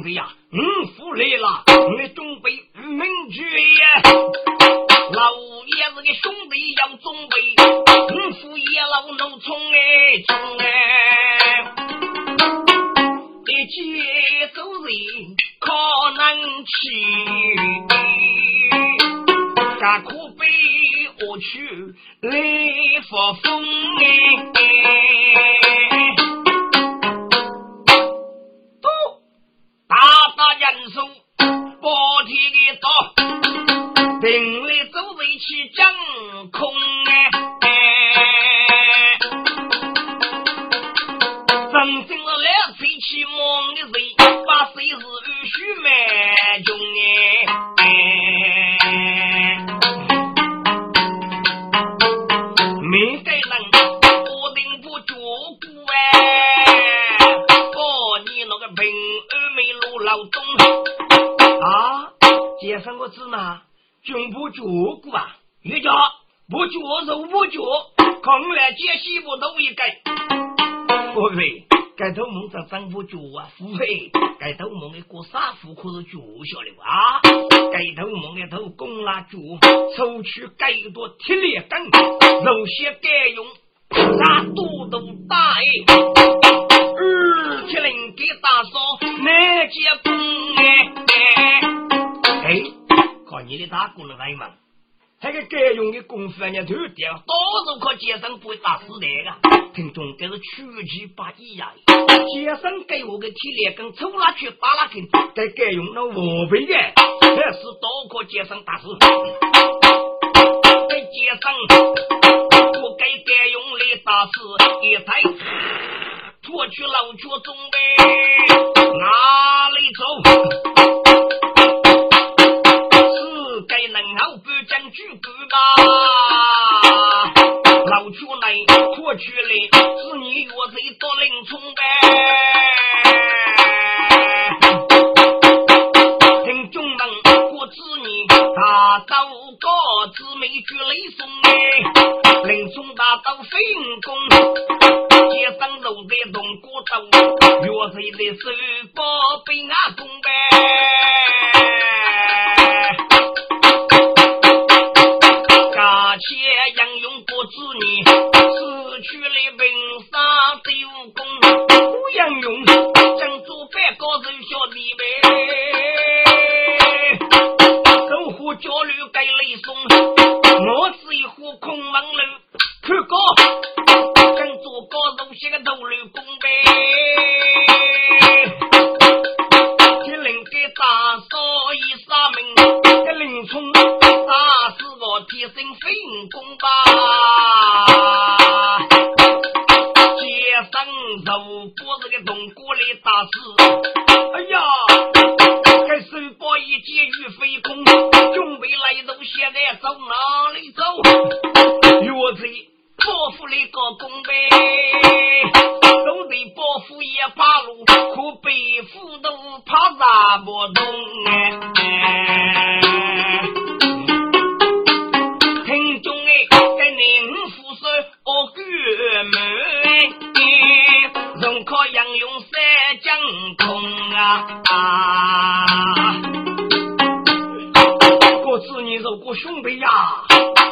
兄弟呀，五福来了，你准备明确呀。老爷子的兄弟要准备，五福也老农村哎冲哎，一起走人可能去，干苦悲。我去来发疯哎！接上个字嘛，军不脚骨啊，一家。不脚肉不脚，看来接西部都一改。不对，该头梦在丈夫脚啊，腹黑，该头梦的过杀夫可是脚下了啊，该头梦的头攻拉脚，抽取该多铁链根，肉些该用。杀肚肚大哎，二七零给大嫂难结婚哎，靠你的大姑娘来嘛？那个该用的功夫人家头掉，到处靠街上不会打死的个。听众这是出其不意呀！街上给我个体力跟抽拉去打拉根，该该用那五倍的，还是刀靠街上打死，在街上。我该该用的打死一台，脱去老脚中呗，哪里走？举棍吧？老脚来脱去了，是你若贼多林冲呗。听众们，我知你大刀高子没举雷松哎。林冲大刀飞弓，街上路在动过头，岳飞的手把被阿公呗。人小弟呗，守护焦虑给雷松，我是一户空门楼。走？岳贼。伯父那个公呗，都得伯父也怕路，可背负都怕啥不动哎。听众哎，跟您父说我哥们，人靠杨勇三江空啊。我子女如果兄弟呀，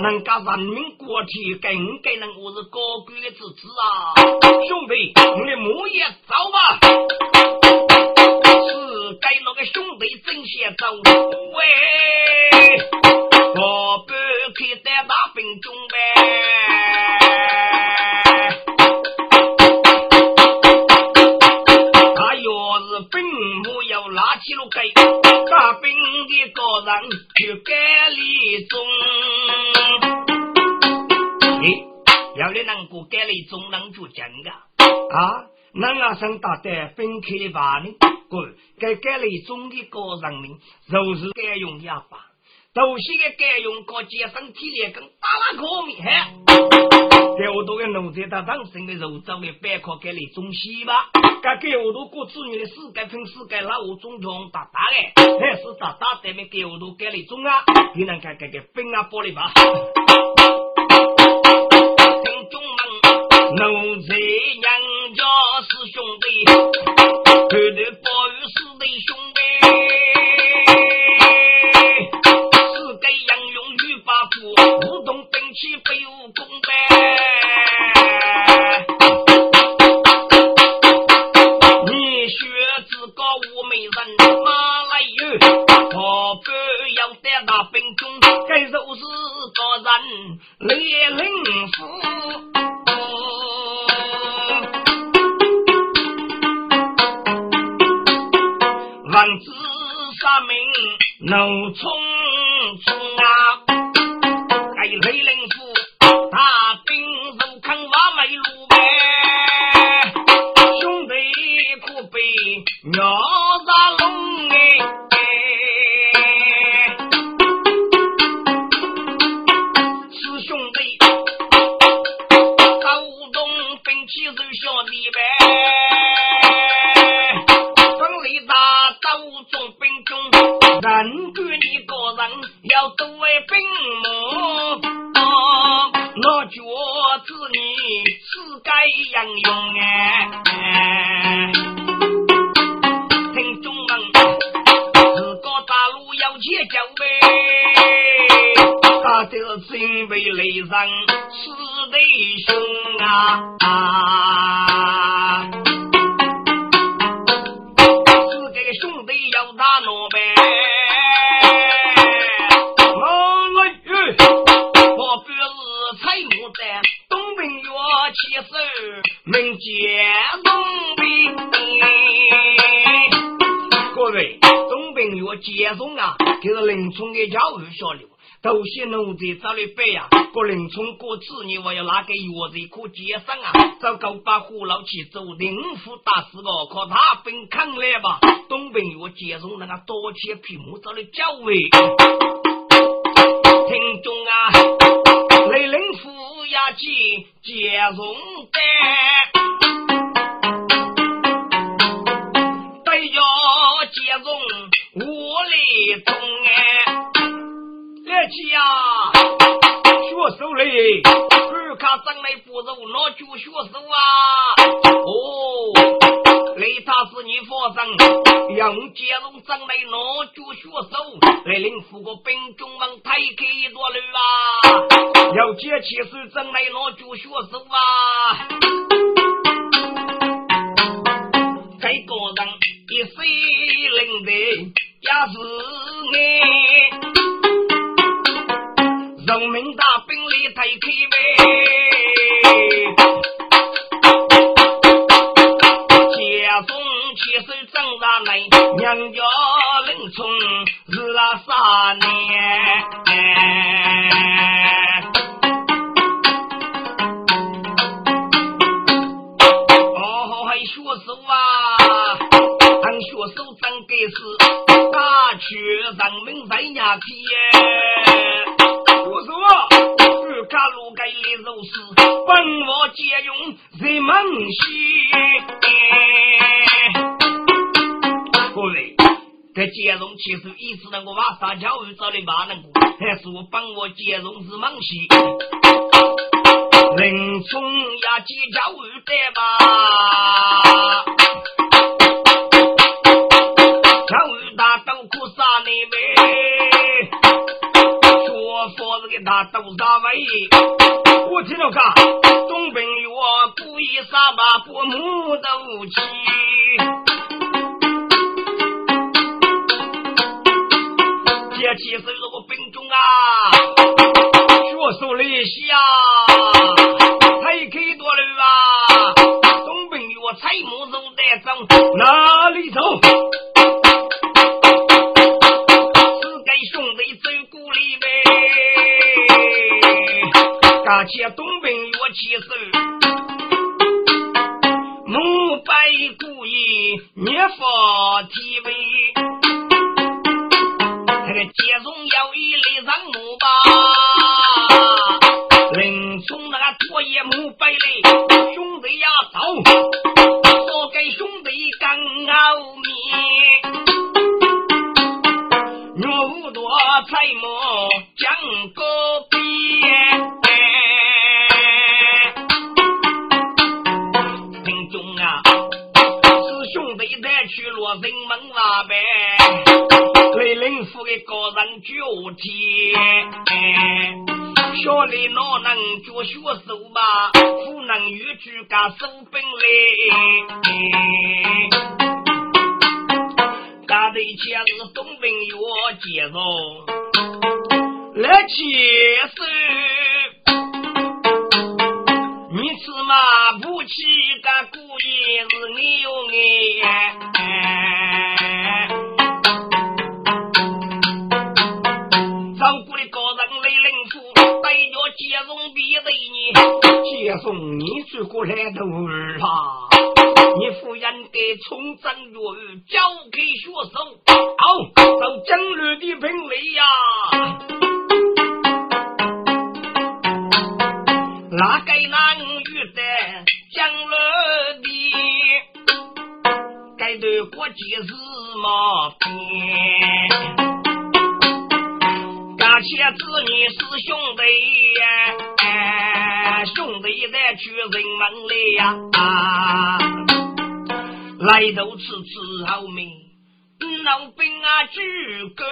能干人民国体，更给能我是高贵的子子啊！兄弟，你莫也走吧，是该那个兄弟真先走。喂，我不可以带大兵中呗。他要是兵，我要拉起了给，大兵的高人去改啊？那阿生大胆分开吧呢？各，该改礼中的个人民，就是该用哑巴。都是个该用个节省体力跟打拉可米嘿，给我多个农在他当生的肉粥的白壳给你中西吧，该给我多过子女的世界分世界老五中中大大的，还是大大对面给我多给你中啊，你能看看个分啊玻璃吧？听众们，农在娘家是兄弟，绝对不与是弟兄弟。岂非武功呗？你学自个无美人马来有，何不要在那兵中？该就是个人列领夫，老葱中啊，就是林冲的教育下流，都些奴才找来背呀。过林冲过子你我要拿给岳子可接上啊？找够把虎老去走灵府打死我，可他兵扛来吧。东兵岳剑宗那个多切皮木找来教育，听众啊，雷灵府。家去接荣的，接荣我来中哎，来去呀，学手嘞，二卡长来不肉，那就学手啊，哦。雷他是你佛生，杨杰龙长来拿脚血手，来领副个兵中王抬开一座楼啊！要接起手长来拿脚血手啊！大曲人民在 nhà 去耶。学手啊，二卡路该来肉丝，本我借用人们心。各位，这接龙其实一直能够把撒娇鱼找的马能够，还是我帮我接龙是忙西。林冲呀，接教鱼的吧，我听到看，东兵我不一杀吧，不木斗气。起手这个兵中啊，血手雷西啊，太开多了啊！东兵我采木走带走，哪里走？北乐器手，母白故意念佛提问，小李哪能教学手吧？不能越举个手本嘞。大队前是东北药介绍，来起手，你吃嘛不起个故意是你有爱，你，接送你追过来的儿啊。你夫人给从正月交给学生，好，到正日的评理呀。哪个男女的讲了的，该对国际是么变？感谢子女是兄弟，兄弟在去人门里呀。啊来都吃吃好命，老兵啊，举个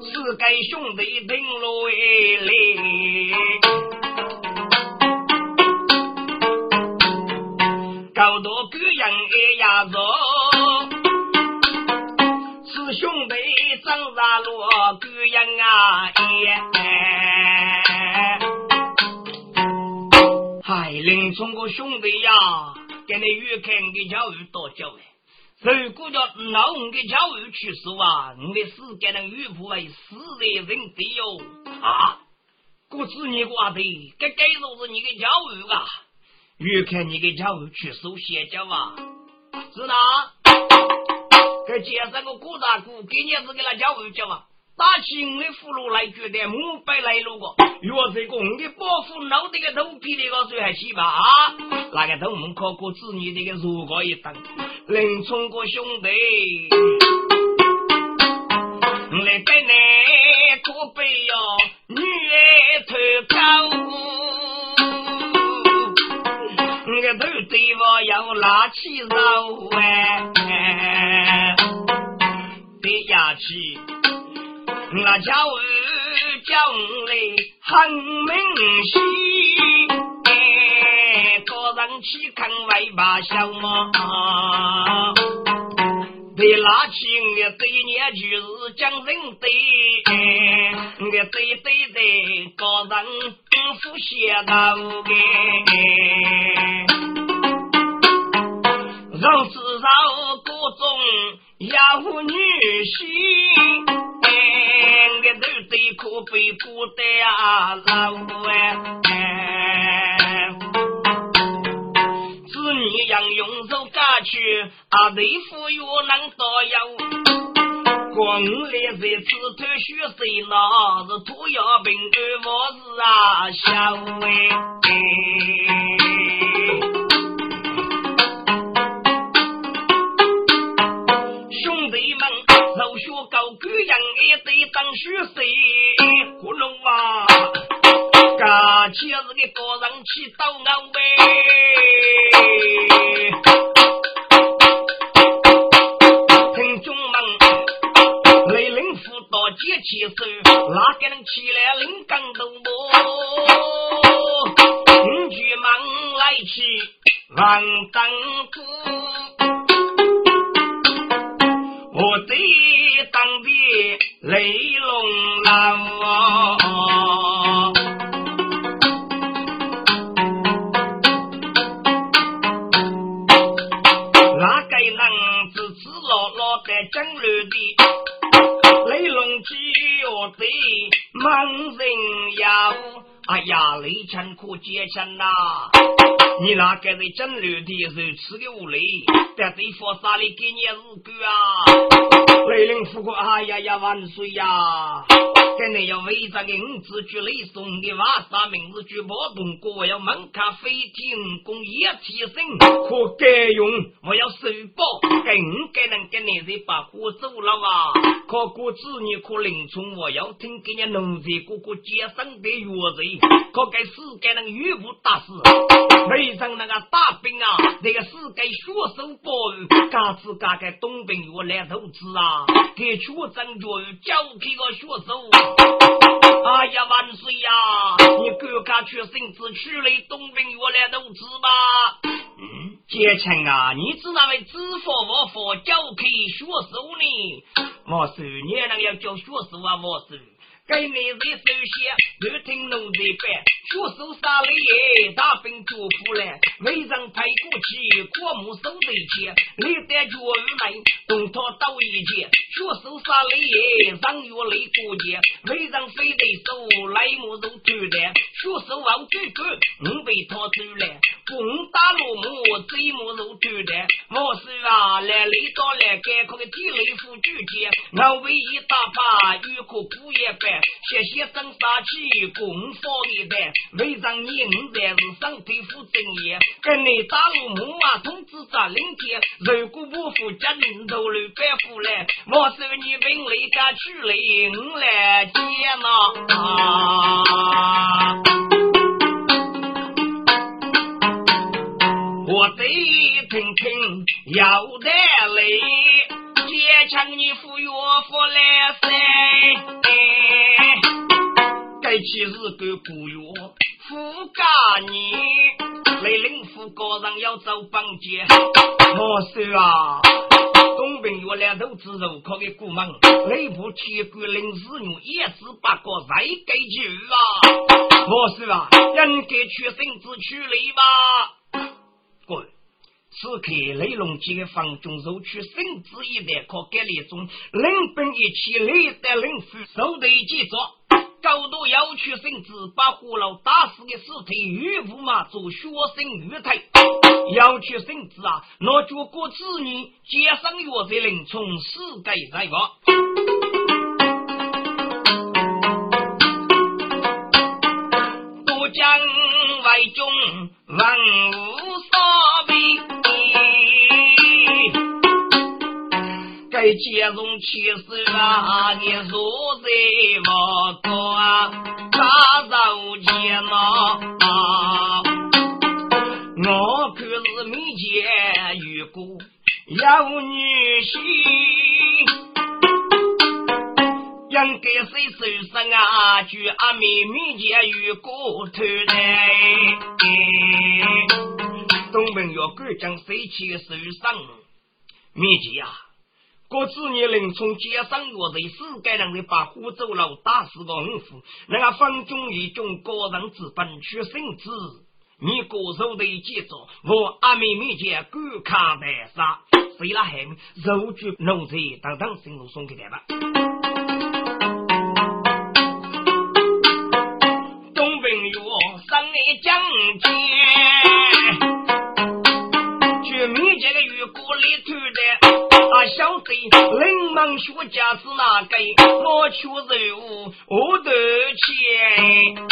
是该兄弟顶落来，搞到个人哎呀子，是兄弟长大落个人啊哎，林中国兄弟呀。给你越看的教育多教育，如果叫老五的教育去说啊，你的世界能越不为死人人的哟啊！故子你话的，这该都是你的教育啊！越看你的教育去说邪教啊，是哪？给介绍个郭大姑，给你是给他教育教啊？打起我的俘虏来，觉得母白来路个，若是公的保护老的个头皮那个水还起吧？啊，那个头门考过子女这个如果一等，能冲过兄弟，来给你可悲哟，女儿头高，我个头对我要拉起手哎，得下去。那叫儿叫来很明显，个人去看外把小嘛，被拉起的对年就是讲人对，我对对对，个人不写到的，让至少各种妖女婿。个都得可悲孤单啊，老哎，子女养用手家去，啊，对付又能多有，光来在此头学谁那是土窑病二我是啊，小哎。学高举人也得当学生，葫芦啊，噶且是个个人去斗牛呗。听众们，雷灵辅导接起手，哪个能起来领钢头么？五举忙来去万当子。我得当的雷龙郎，哪个能支支牢牢的整路的雷龙鸡哟我的猛人呀！哎呀，雷钱可借钱呐！你那个在整路的时候吃个无雷，在对方啥里给你日狗啊？雷人富贵，哎呀呀万岁呀！今日要为这个五子举雷送的瓦啥名字举波动过，要门卡飞天工业提升，可该用，我要收报，更该能给你人把货走了啊！可过子女可林冲，我要听给你农村哥哥接生的药子。可给世界那个岳父大师，为上那个大兵啊，那个世界血手保育，嘎子嘎个东兵我来投资啊，给学生教育教给个学手。哎呀万岁呀！你赶快去生子去了东兵我来投资吧。嗯，杰强啊，你是那位知法我法教给学手呢？我说你那个要教学手啊，我说。该你在首先，我听奴才办，学手杀了耶，大兵祝福了，为人派过去，过目守在前，历代绝无来，东讨到一节，学手杀了耶，上月来过节，为人非得手，来木如土的，学手往举棍，我被他走了，攻打落木，贼木如土的，我是啊，来来到来，赶快地雷副举节，我为一大把，欲可不也办。谢谢生杀气，功法一代，为让你五才是身体负正业，跟你打入木马通知咱领天，如果不服真头路白富来，我收你兵来家去领来接啊！我得听听要得来。坚强你服药服来噻，该起日个不药服干你，雷领副高人要走帮街，我说啊，东平药两头子肉靠给古门，雷部铁骨临时用一字八个再给句啊，我说啊，应该去身子去雷吧，滚。此刻雷龙几个房中受取圣旨一代，可改了一种领兵一起雷带领副手队接着，高度要求圣旨把胡老打死的尸体与驸马做学生玉台，要求圣旨啊，那就过子女接上药在林从死改在个。将外中万物所备。该接容其实啊，你坐在我高大肉间呐，我可是没见过有女婿，应该是受伤啊，就阿妹没见遇过头来，东门要赶将谁去受伤？没见啊！过子年临从街上落在世界人的把火走了，打死个五夫，那个分中一种个人之本去生子，你歌手的记着，我阿妹妹姐敢看白杀，谁来喊肉具奴才等等，心路送给他吧。学家是哪个？我求任务我得钱。